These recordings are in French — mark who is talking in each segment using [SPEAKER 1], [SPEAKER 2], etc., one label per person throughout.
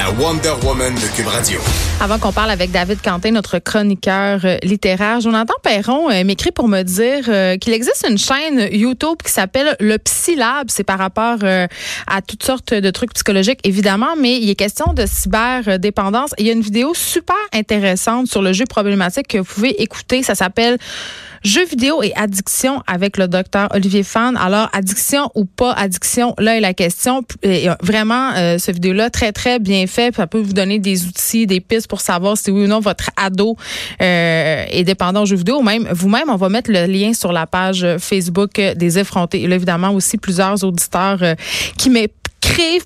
[SPEAKER 1] La Wonder Woman de Cube Radio.
[SPEAKER 2] Avant qu'on parle avec David Quentin, notre chroniqueur euh, littéraire, Jonathan Perron euh, m'écrit pour me dire euh, qu'il existe une chaîne YouTube qui s'appelle le Psylab. C'est par rapport à toutes sortes de trucs psychologiques, évidemment, mais il est question de cyberdépendance. Il y a une vidéo super intéressante sur le jeu problématique que vous pouvez écouter. Ça s'appelle Jeux vidéo et addiction avec le docteur Olivier Fan. Alors, addiction ou pas addiction, là est la question. Vraiment, euh, ce vidéo-là, très, très bien fait. Ça peut vous donner des outils, des pistes pour savoir si oui ou non votre ado euh, est dépendant aux jeux vidéo. Même vous-même, on va mettre le lien sur la page Facebook des effrontés. Et là, évidemment, aussi plusieurs auditeurs euh, qui m'épaulent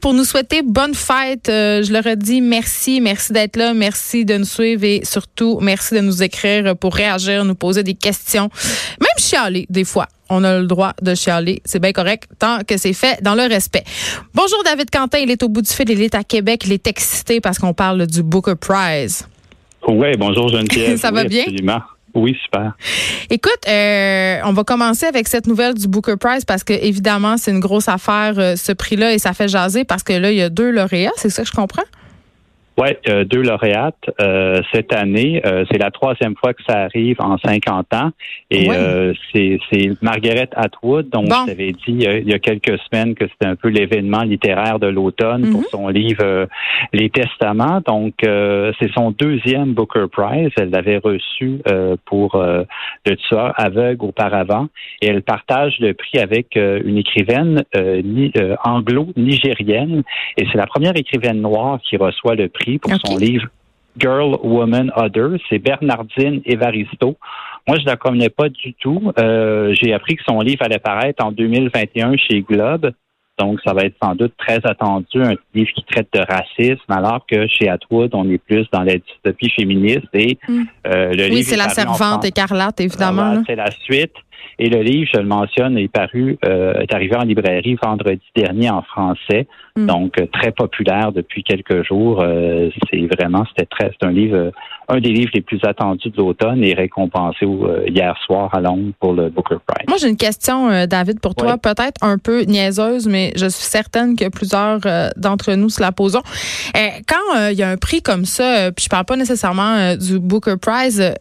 [SPEAKER 2] pour nous souhaiter bonne fête. Euh, je leur ai dit merci, merci d'être là, merci de nous suivre et surtout merci de nous écrire pour réagir, nous poser des questions, chialer des fois. On a le droit de chialer, c'est bien correct tant que c'est fait dans le respect. Bonjour David Quentin, il est au bout du fil, il est à Québec, il est excité parce qu'on parle du Booker Prize.
[SPEAKER 3] Oui, bonjour Geneviève.
[SPEAKER 2] Ça va bien?
[SPEAKER 3] Absolument. Oui, super.
[SPEAKER 2] Écoute, euh, on va commencer avec cette nouvelle du Booker Prize parce que évidemment, c'est une grosse affaire, euh, ce prix-là, et ça fait jaser parce que là, il y a deux lauréats, c'est ça que je comprends?
[SPEAKER 3] Oui, euh, deux lauréates euh, cette année. Euh, c'est la troisième fois que ça arrive en 50 ans. Et c'est, Margaret Atwood, dont je t'avais dit il y a quelques semaines que c'était un peu l'événement littéraire de l'automne pour mhm. son livre Les Testaments. Donc, c'est son deuxième Booker Prize. Elle l'avait reçu pour Le tueur aveugle auparavant. Et elle partage le prix avec une écrivaine anglo-nigérienne. Et c'est la première écrivaine noire qui reçoit le prix pour son livre Girl, Woman, Other. C'est Bernardine Evaristo. Moi, je la connais pas du tout. Euh, j'ai appris que son livre allait paraître en 2021 chez Globe. Donc, ça va être sans doute très attendu, un livre qui traite de racisme, alors que chez Atwood, on est plus dans la dystopie féministe. Et,
[SPEAKER 2] hmm. euh, le oui, c'est la servante écarlate, évidemment.
[SPEAKER 3] c'est la suite. Et le livre, je le mentionne, est paru, euh, est arrivé en librairie vendredi dernier en français, hmm. donc euh, très populaire depuis quelques jours. Euh, c'est vraiment, c'était très, c'est un livre, un des livres les plus attendus de l'automne et récompensé hier soir à Londres pour le Booker Prize.
[SPEAKER 2] Moi, j'ai une question, David, pour toi, peut-être un peu niaiseuse, mais je suis certaine que plusieurs d'entre nous se la posons. quand il y a un prix comme ça, puis je parle pas nécessairement du Booker Prize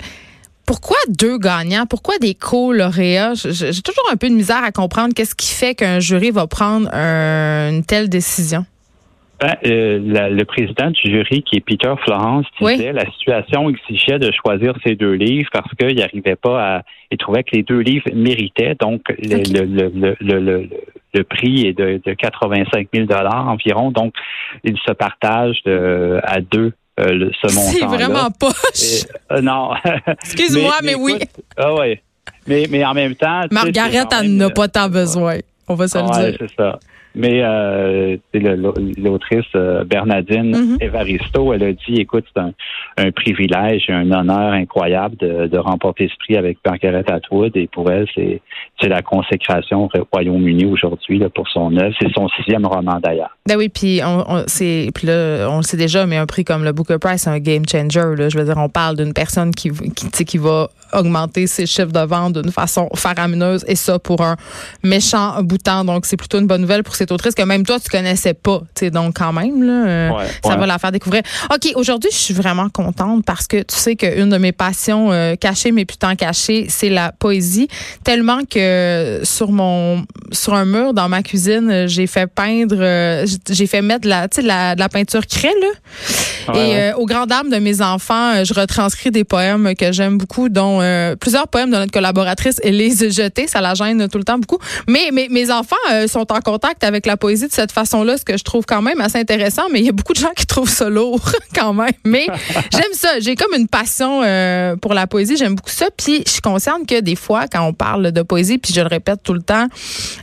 [SPEAKER 2] pourquoi deux gagnants? Pourquoi des co-lauréats? J'ai toujours un peu de misère à comprendre qu'est-ce qui fait qu'un jury va prendre une telle décision.
[SPEAKER 3] Ben, euh, le président du jury, qui est Peter Florence, disait la situation exigeait de choisir ces deux livres parce qu'il n'arrivait pas à. Il trouvait que les deux livres méritaient. Donc, le, prix est de, 85 000 environ. Donc, ils se partagent à deux euh, ce montant.
[SPEAKER 2] C'est vraiment poche.
[SPEAKER 3] Euh, non.
[SPEAKER 2] Excuse-moi, mais, oui.
[SPEAKER 3] Ah ouais. Mais, mais en même temps.
[SPEAKER 2] Margaret, elle n'a pas tant besoin. On va se le dire.
[SPEAKER 3] C'est ça. Mais euh, l'autrice euh, Bernadine mhm. Evaristo, elle a dit, écoute, c'est un, un, privilège et un honneur incroyable de, de remporter ce prix avec Margaret Atwood. Et pour elle, c'est la consécration au Royaume-Uni aujourd'hui pour son œuvre. C'est son sixième roman d'ailleurs.
[SPEAKER 2] Ben oui, puis on, on, puis là, on le sait déjà, mais un prix comme le Booker Prize, c'est un game changer. Là. Je veux dire, on parle d'une personne qui, qui, qui va augmenter ses chiffres de vente d'une façon faramineuse et ça pour un méchant bouton. Donc, c'est plutôt une bonne nouvelle pour cette autrice que même toi, tu connaissais pas. donc, quand même, là, euh, ça va la faire découvrir. OK, aujourd'hui, je suis vraiment contente parce que tu sais qu'une de mes passions euh, cachées, mais putain cachées, c'est la poésie. Tellement que sur mon sur un mur dans ma cuisine, j'ai fait peindre, euh, j'ai fait mettre la, la, de la peinture craie, là. et au grand dame de mes enfants, je retranscris des poèmes que j'aime beaucoup, dont euh, plusieurs poèmes de notre collaboratrice Élise Jeté. Ça la gêne tout le temps beaucoup. Mais, mes enfants euh, sont en contact avec la poésie de cette façon-là, ce que je trouve quand même assez intéressant. Mais il y a beaucoup de gens qui trouvent ça lourd quand même. Mais j'aime ça. J'ai comme une passion euh, pour la poésie. J'aime beaucoup ça. Puis je suis consciente que des fois, quand on parle de poésie, puis je le répète tout le temps,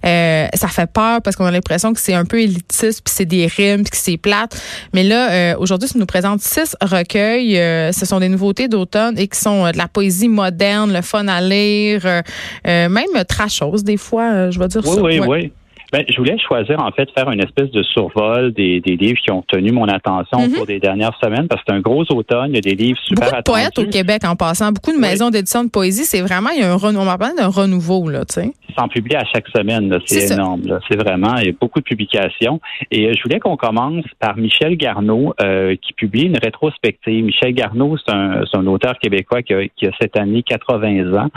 [SPEAKER 2] ça fait peur parce qu'on a l'impression que c'est un peu élitiste, puis c'est des rimes, puis que c'est plate. Mais là, aujourd'hui, ça nous présente six recueils. ce sont des nouveautés d'automne et qui sont de la poésie moderne moderne, le fun à lire, euh, euh, même trashose des fois, euh, je vais dire
[SPEAKER 3] oui,
[SPEAKER 2] ça.
[SPEAKER 3] Oui, oui, Ben, je voulais choisir, en fait, faire une espèce de survol des, des livres qui ont tenu mon attention au
[SPEAKER 2] Mhm.
[SPEAKER 3] cours des dernières semaines, parce que c'est un gros automne, il y a des livres super
[SPEAKER 2] Beaucoup de poètes au
[SPEAKER 3] attendus.
[SPEAKER 2] Québec en passant, beaucoup de
[SPEAKER 3] Oui.
[SPEAKER 2] maisons d'édition de poésie, c'est vraiment, il y a un renouveau, on d'un renouveau, là, tu sais.
[SPEAKER 3] Ils s'en publient à chaque semaine, là.
[SPEAKER 2] C'est
[SPEAKER 3] énorme. là. C'est vraiment, il y a beaucoup de publications. Et euh, je voulais qu'on commence par Michel Garneau, euh, qui publie une rétrospective. Michel Garneau, c'est un, c'est un auteur québécois qui a, qui a cette année 80 ans.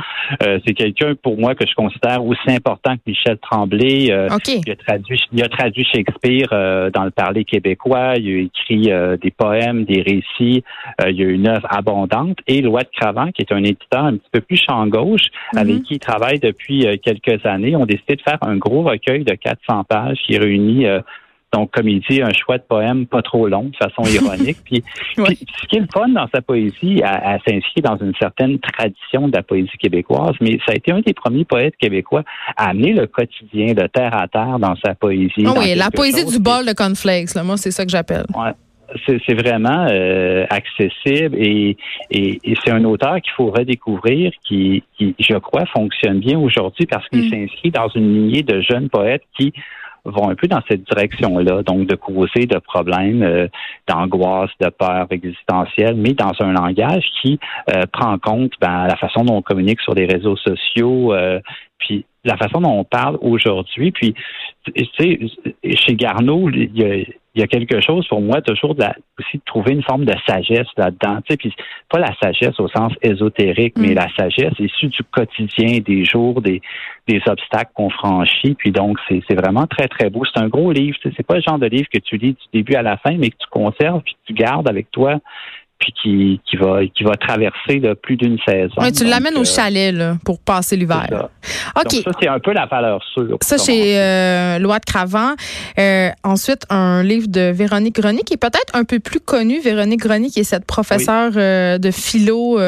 [SPEAKER 3] Euh, c'est quelqu'un, pour moi, que je considère aussi important que Michel Tremblay. Euh, Il a traduit, il a traduit Shakespeare euh, dans le parler québécois. Il a écrit euh, des poèmes, des récits. Euh, il y a une œuvre abondante. Et Lois de Cravant, qui est un éditeur un petit peu plus champ gauche,
[SPEAKER 2] Mhm.
[SPEAKER 3] avec qui il travaille depuis euh, quelques années, ont décidé de faire un gros recueil de 400 pages qui réunit euh, donc, comme il dit, un choix de poèmes pas trop long, de façon ironique. Puis,
[SPEAKER 2] Ouais.
[SPEAKER 3] puis, ce qui est le fun dans sa poésie, elle, elle s'inscrit dans une certaine tradition de la poésie québécoise, mais ça a été un des premiers poètes québécois à amener le quotidien de terre à terre dans sa poésie.
[SPEAKER 2] Ah oui, la poésie du bol de cornflakes, là, moi, c'est ça que j'appelle.
[SPEAKER 3] Ouais. C'est vraiment euh, accessible et, et, et c'est un auteur qu'il faut redécouvrir qui, qui, je crois, fonctionne bien aujourd'hui parce qu'il
[SPEAKER 2] Mm.
[SPEAKER 3] s'inscrit dans une lignée de jeunes poètes qui vont un peu dans cette direction-là, donc de causer de problèmes, euh, d'angoisse, de peur existentielle, mais dans un langage qui euh, prend en compte ben, la façon dont on communique sur les réseaux sociaux, euh, puis la façon dont on parle aujourd'hui. Puis, tu sais, chez Garneau, il y a, il y a quelque chose pour moi toujours de la- aussi de trouver une forme de sagesse là-dedans. Tu sais, puis pas la sagesse au sens ésotérique, mais
[SPEAKER 2] Mm.
[SPEAKER 3] la sagesse issue du quotidien, des jours, des, des obstacles qu'on franchit. Puis donc, c'est c'est vraiment très, très beau. C'est un gros livre. Tu sais, c'est pas le genre de livre que tu lis du début à la fin, mais que tu conserves puis que tu gardes avec toi puis qui, qui va qui va traverser là, plus d'une saison.
[SPEAKER 2] Ouais, tu l'amènes au
[SPEAKER 3] euh,
[SPEAKER 2] chalet, là, pour passer l'hiver. OK.
[SPEAKER 3] Donc ça, c'est un peu la valeur sûre.
[SPEAKER 2] Ça, chez euh, Loi de Cravant. Euh, ensuite, un livre de Véronique Grenier, qui est peut-être un peu plus connu. Véronique Grenier, qui est cette professeure euh, de philo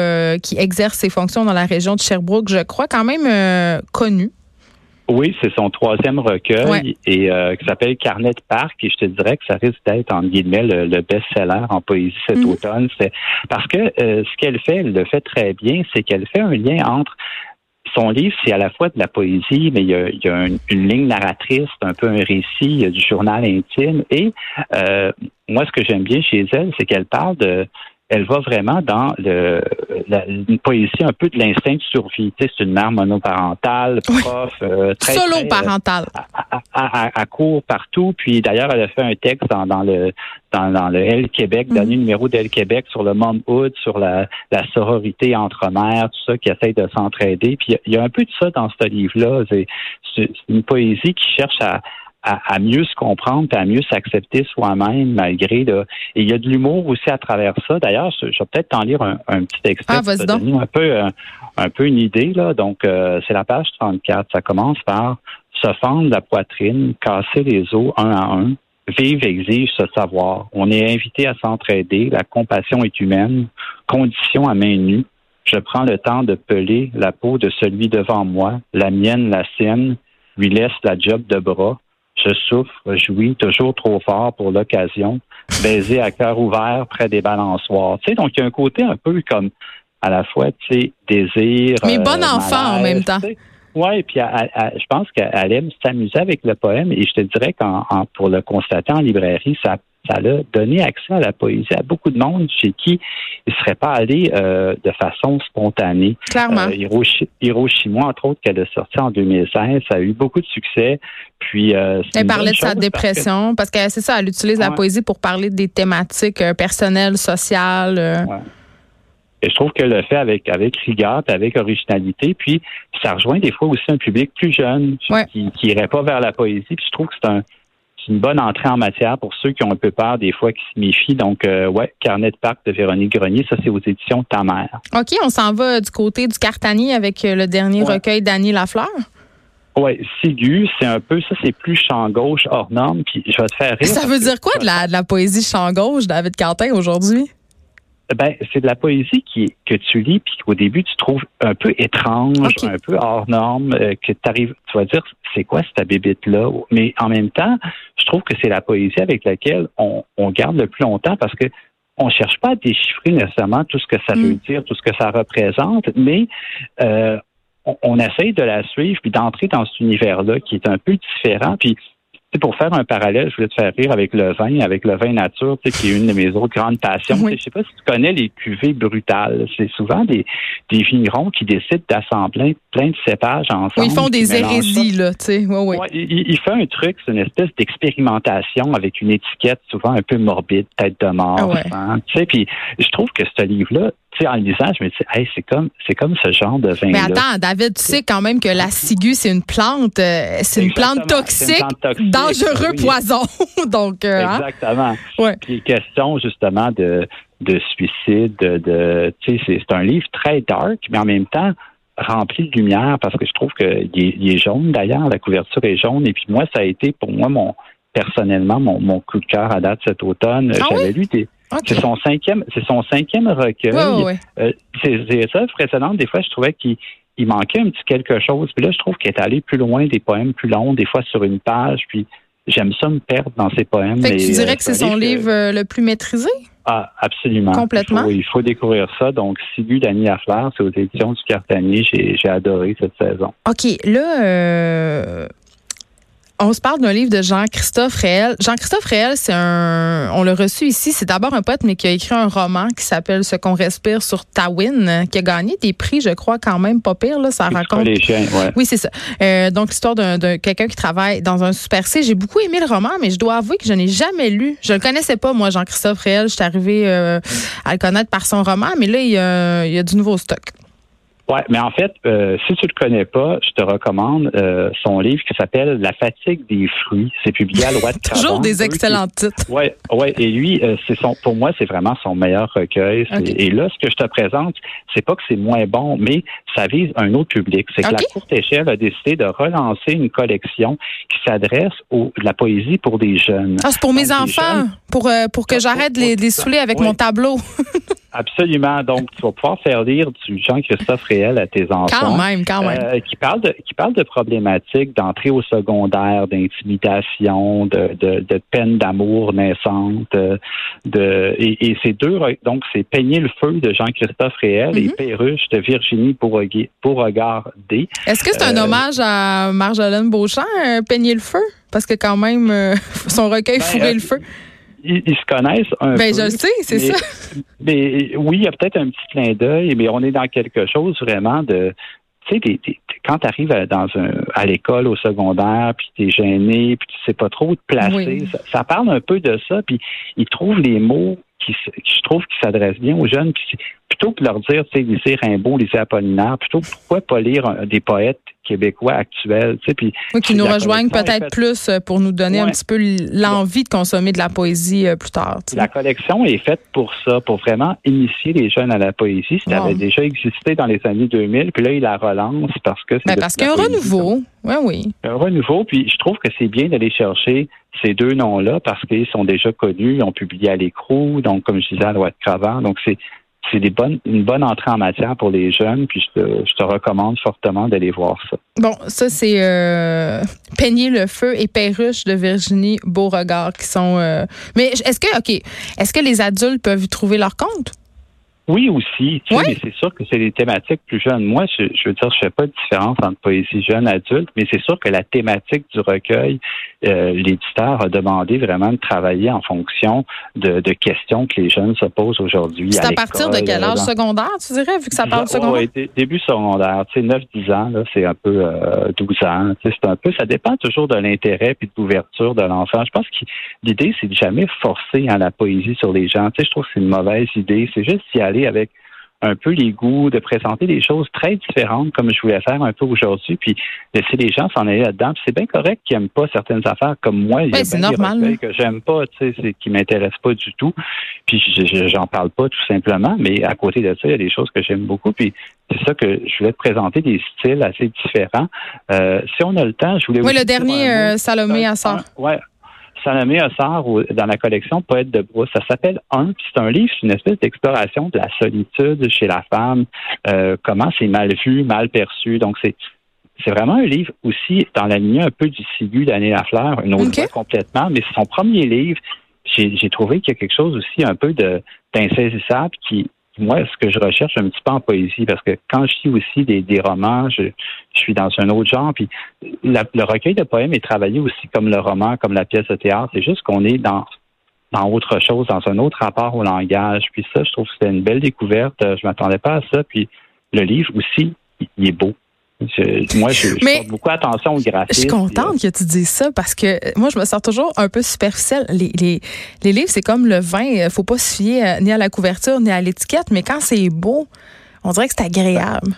[SPEAKER 2] qui exerce ses fonctions dans la région de Sherbrooke, je crois, quand même connue.
[SPEAKER 3] Oui, c'est son troisième recueil
[SPEAKER 2] Ouais.
[SPEAKER 3] et euh, qui s'appelle Carnet de parc et je te dirais que ça risque d'être en guillemets le, le best-seller en poésie cet
[SPEAKER 2] Mhm.
[SPEAKER 3] automne. C'est parce que euh, ce qu'elle fait, elle le fait très bien, c'est qu'elle fait un lien entre son livre, c'est à la fois de la poésie, mais il y a, il y a une, une ligne narratrice, un peu un récit, il y a du journal intime. Et euh, moi, ce que j'aime bien chez elle, c'est qu'elle parle de elle va vraiment dans le, la, une poésie un peu de l'instinct de survie. Tu sais, c'est une mère monoparentale,
[SPEAKER 2] Oui.
[SPEAKER 3] prof, euh, très,
[SPEAKER 2] Solo
[SPEAKER 3] très, euh, à, à, à, à court partout. Puis d'ailleurs, elle a fait un texte dans, dans le dans, dans le L Québec,
[SPEAKER 2] Mhm.
[SPEAKER 3] dernier numéro d'El Québec sur le momhood, sur la, la sororité entre mères, tout ça, qui essaye de s'entraider. Puis il y a- il y, a un peu de ça dans ce livre-là. C'est une poésie qui cherche à, à, à mieux se comprendre, puis à mieux s'accepter soi-même malgré. Là. Et il y a de l'humour aussi à travers ça. D'ailleurs, je je vais peut-être t'en lire un, un petit extrait
[SPEAKER 2] Ah,
[SPEAKER 3] donner un peu, euh, un peu une idée. Là. Donc, euh, c'est la page 34. Ça commence par se fendre la poitrine, casser les os un à un. Vivre exige ce savoir. On est invité à s'entraider. La compassion est humaine. Condition à main nue. Je prends le temps de peler la peau de celui devant moi, la mienne, la sienne, lui laisse la job de bras. Je souffre, jouis, toujours trop fort pour l'occasion, baiser à cœur ouvert près des balençoires. Tu sais, donc il y a un côté un peu comme à la fois, tu sais, désir.
[SPEAKER 2] Mais
[SPEAKER 3] euh,
[SPEAKER 2] bon enfant en même temps.
[SPEAKER 3] tu sais. Ouais, puis elle- elle- je pense qu'elle aime s'amuser avec le poème et je te dirais qu'en en- pour le constater en librairie, ça ça a donné accès à la poésie à beaucoup de monde chez qui il ne serait pas allé euh, de façon spontanée.
[SPEAKER 2] Clairement.
[SPEAKER 3] Euh, Hiroshi- Hiroshima, entre autres, qu'elle a sorti en 2016, ça a eu beaucoup de succès. Puis, euh,
[SPEAKER 2] Elle parlait de sa dépression parce que c'est ça, elle utilise la poésie pour parler des thématiques euh, personnelles, sociales.
[SPEAKER 3] Ouais. Et je trouve qu'elle le fait avec, avec rigueur, avec originalité. Puis ça rejoint des fois aussi un public plus jeune
[SPEAKER 2] Ouais.
[SPEAKER 3] qui n'irait pas vers la poésie. Puis je trouve que c'est un, c'est une bonne entrée en matière pour ceux qui ont un peu peur des fois, qui se méfient. Donc, euh, ouais, Carnet de parc de Véronique Grenier, ça c'est aux éditions Ta mère.
[SPEAKER 2] OK, on s'en va du côté du Cartani avec euh, le dernier
[SPEAKER 3] Ouais.
[SPEAKER 2] recueil d'Annie Lafleur.
[SPEAKER 3] Ouais, Sigu, c'est un peu ça, c'est plus champ gauche hors norme. Puis je vais te faire rire.
[SPEAKER 2] Ça veut dire quoi de la, de la poésie champ gauche, David Quentin, aujourd'hui?
[SPEAKER 3] Ben, c'est de la poésie qui, que tu lis, puis qu'au début, tu trouves un peu étrange, un peu hors norme, euh, que tu arrives, tu vas dire, c'est quoi cette bébite-là? Mais en même temps, je trouve que c'est la poésie avec laquelle on, on garde le plus longtemps parce que on cherche pas à déchiffrer nécessairement tout ce que ça
[SPEAKER 2] Mm.
[SPEAKER 3] veut dire, tout ce que ça représente, mais euh, on, essaye de la suivre, puis d'entrer dans cet univers-là qui est un peu différent. Puis pour faire un parallèle, je voulais te faire rire avec le vin, avec le vin nature, qui est une de mes autres grandes passions. Je Je sais pas si tu connais les cuvées brutales. C'est souvent des, des vignerons qui décident d'assembler plein de cépages ensemble.
[SPEAKER 2] ils font des hérésies, là, tu sais. Ouais,
[SPEAKER 3] ouais. il, il, fait un truc, c'est une espèce d'expérimentation avec une étiquette souvent un peu morbide, tête de mort. Ah hein, tu sais, puis je trouve que ce livre-là, en lisant, je me dis, hey, c'est comme, c'est comme ce genre de vin.
[SPEAKER 2] Mais attends, David, tu sais quand même que la ciguë, c'est une plante, euh, c'est une, plante toxique, dangereux poison. Donc,
[SPEAKER 3] euh, hein? Exactement. Ouais. Puis question justement de, de suicide, de, c'est un livre très dark, mais en même temps rempli de lumière parce que je trouve qu'il est, est jaune d'ailleurs, la couverture est jaune. Et puis moi, ça a été pour moi mon personnellement mon, mon coup de cœur à date cet automne. Ah J'avais lu des c'est son cinquième, c'est son cinquième recueil. Ouais, euh, c'est ça précédente. Des fois, je trouvais qu'il manquait un petit quelque chose. Puis là, je trouve qu'il est allé plus loin, des poèmes plus longs, des fois sur une page. Puis j'aime ça me perdre dans ses poèmes.
[SPEAKER 2] Fait que tu dirais euh, que c'est son livre euh, le plus maîtrisé?
[SPEAKER 3] Ah, absolument.
[SPEAKER 2] Complètement.
[SPEAKER 3] Il faut, découvrir ça. Donc, Sibu d'Annie Affleur, c'est aux éditions du Cartanier. J'ai adoré cette saison.
[SPEAKER 2] OK. Là, on se parle d'un livre de Jean-Christophe Réel. Jean-Christophe Réel, c'est un, on l'a reçu ici. C'est d'abord un poète, mais qui a écrit un roman qui s'appelle Ce qu'on respire sur Tawin, qui a gagné des prix, je crois, quand même pas pire. Là, ça raconte. Oui, c'est ça. Euh, donc l'histoire d'un, quelqu'un qui travaille dans un super C. J'ai beaucoup aimé le roman, mais je dois avouer que je n'ai jamais lu. Je le connaissais pas, moi, Jean-Christophe Réel. Je suis arrivée euh, à le connaître par son roman, mais là, il y a, il y a du nouveau stock.
[SPEAKER 3] Ouais, mais en fait, euh, si tu le connais pas, je te recommande euh, son livre qui s'appelle La fatigue des fruits. C'est publié à de
[SPEAKER 2] Toujours des excellents titres.
[SPEAKER 3] Ouais, ouais. Et lui, euh, c'est son, pour moi, c'est vraiment son meilleur recueil. Et là, ce que je te présente, c'est pas que c'est moins bon, mais ça vise un autre public. C'est que la courte échelle a décidé de relancer une collection qui s'adresse au la poésie pour des jeunes.
[SPEAKER 2] Ah, c'est pour mes enfants, pour pour que j'arrête de les, les saouler avec mon tableau.
[SPEAKER 3] Absolument. Donc, tu vas pouvoir faire lire du Jean-Christophe Réel à tes enfants.
[SPEAKER 2] Quand même, quand même.
[SPEAKER 3] Euh, qui parle de qui parle de problématiques d'entrée au secondaire, d'intimidation, de, de, de peine d'amour naissante. Euh, de et, et ces deux donc c'est Peigner le feu de Jean-Christophe Réel et mhm. Perruche de Virginie Beauregard D.
[SPEAKER 2] Est-ce que c'est un euh, hommage à Marjolaine Beauchamp, Peigner le feu? Parce que quand même, son recueil ben, Fourrer le feu
[SPEAKER 3] ils, se connaissent un
[SPEAKER 2] ben,
[SPEAKER 3] peu.
[SPEAKER 2] je sais, c'est
[SPEAKER 3] ça. Mais oui, il y a peut-être un petit clin d'œil, mais on est dans quelque chose vraiment de. Tu sais, quand tu arrives à, dans un, à l'école, au secondaire, puis tu es gêné, puis tu sais pas trop te placer, ça, parle un peu de ça, puis ils trouvent les mots qui, je trouve qui s'adressent bien aux jeunes, puis plutôt que de leur dire, tu sais, lisez Rimbaud, lisez Apollinaire, plutôt pourquoi pas lire des poètes québécois actuels, tu sais, puis
[SPEAKER 2] qui nous rejoignent peut-être plus euh, pour nous donner un petit peu l'envie de consommer de la poésie euh, plus tard.
[SPEAKER 3] La collection est faite pour ça, pour vraiment initier les jeunes à la poésie. Ça avait déjà existé dans les années 2000, puis là il la relance parce que c'est
[SPEAKER 2] ben, parce qu'il y a un renouveau. Oui, oui.
[SPEAKER 3] Un renouveau, puis je trouve que c'est bien d'aller chercher ces deux noms-là parce qu'ils sont déjà connus, ils ont publié à l'écrou, donc comme je disais à Loi de Cravant, donc c'est c'est une bonne entrée en matière pour les jeunes, puis je te, recommande fortement d'aller voir ça.
[SPEAKER 2] Bon, ça, c'est euh, Peigner le feu et Perruche de Virginie Beauregard qui sont. Euh, mais est-ce que, OK, est-ce que les adultes peuvent y trouver leur compte?
[SPEAKER 3] Oui, aussi. Tu sais, mais c'est sûr que c'est des thématiques plus jeunes. Moi, je, je veux dire, je fais pas de différence entre poésie jeune adulte, mais c'est sûr que la thématique du recueil, euh, l'éditeur a demandé vraiment de travailler en fonction de, de questions que les jeunes se posent aujourd'hui.
[SPEAKER 2] C'est à, partir de quel âge? secondaire, tu dirais, vu que ça parle de secondaire?
[SPEAKER 3] Oui, début secondaire. Tu sais, 9-10 ans, là, c'est un peu euh, 12 ans. Tu sais, c'est un peu, ça dépend toujours de l'intérêt puis de l'ouverture de l'enfant. Je pense que l'idée, c'est de jamais forcer à la poésie sur les gens. Tu sais, je trouve que c'est une mauvaise idée. C'est juste d'y aller avec un peu les goûts, de présenter des choses très différentes comme je voulais faire un peu aujourd'hui, puis laisser les gens s'en aller là-dedans. C'est bien correct qu'ils n'aiment pas certaines affaires comme moi.
[SPEAKER 2] Ben, c'est normal.
[SPEAKER 3] que j'aime pas, tu sais, qui m'intéressent pas du tout. Puis j'en parle pas tout simplement, mais à côté de ça, il y a des choses que j'aime beaucoup. Puis c'est ça que je voulais te présenter des styles assez différents. Euh, si on a le temps, je voulais.
[SPEAKER 2] Oui, le dernier euh, Salomé Assar.
[SPEAKER 3] Ouais, Salomé Assar dans la collection Poète de brousse. Ça s'appelle Un, c'est un livre, c'est une espèce d'exploration de la solitude chez la femme, euh, comment c'est mal vu, mal perçu. Donc, c'est c'est vraiment un livre aussi dans la lignée un peu du Sigu d'Annie Lafleur, une autre complètement, mais c'est son premier livre. J'ai trouvé qu'il y a quelque chose aussi un peu de d'insaisissable qui moi, ce que je recherche un petit peu en poésie, parce que quand je lis aussi des, des romans, je, suis dans un autre genre. Puis le recueil de poèmes est travaillé aussi comme le roman, comme la pièce de théâtre. C'est juste qu'on est dans dans autre chose, dans un autre rapport au langage. Puis ça, je trouve que c'était une belle découverte. Je m'attendais pas à ça. Puis le livre aussi, il est beau moi, je, je beaucoup attention au graphisme.
[SPEAKER 2] Je suis contente que tu dises ça parce que euh, moi, je me sens toujours un peu superficielle. Les, les, les livres, c'est comme le vin. Il faut pas se fier euh, ni à la couverture ni à l'étiquette, mais quand c'est beau, on dirait que c'est agréable.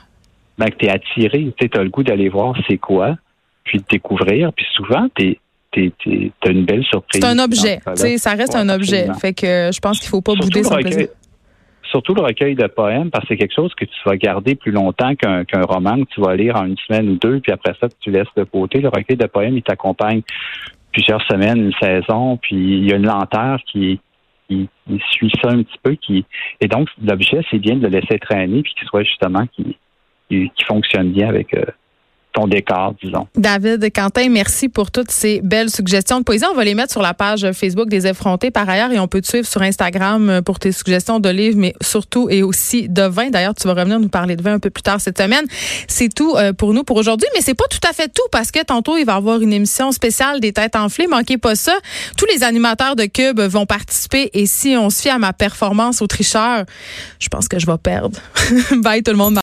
[SPEAKER 3] Ben, que tu es attiré. Tu as le goût d'aller voir c'est quoi, puis de découvrir. Puis souvent, tu as une belle surprise.
[SPEAKER 2] C'est un objet. Ça reste un objet. Fait que je pense qu'il faut pas bouder son plaisir
[SPEAKER 3] surtout le recueil de poèmes, parce que c'est quelque chose que tu vas garder plus longtemps qu'un roman que tu vas lire en une semaine ou deux, puis après ça, tu laisses de côté. Le recueil de poèmes, il t'accompagne plusieurs semaines, une saison, puis il y a une lenteur qui, suit ça un petit peu. Qui, et donc, l'objet, c'est bien de le laisser traîner, puis qu'il soit justement qui, qui, fonctionne bien avec euh, disons.
[SPEAKER 2] David Quentin, merci pour toutes ces belles suggestions de poésie. On va les mettre sur la page Facebook des effrontés par ailleurs et on peut te suivre sur Instagram pour tes suggestions de livres, mais surtout et aussi de vin. D'ailleurs, tu vas revenir nous parler de vin un peu plus tard cette semaine. C'est tout euh, pour nous pour aujourd'hui, mais c'est pas tout à fait tout parce que tantôt, il va y avoir une émission spéciale des têtes enflées. Manquez pas ça. Tous les animateurs de Cube vont participer et si on se fie à ma performance au tricheur, je pense que je vais perdre. Bye tout le monde.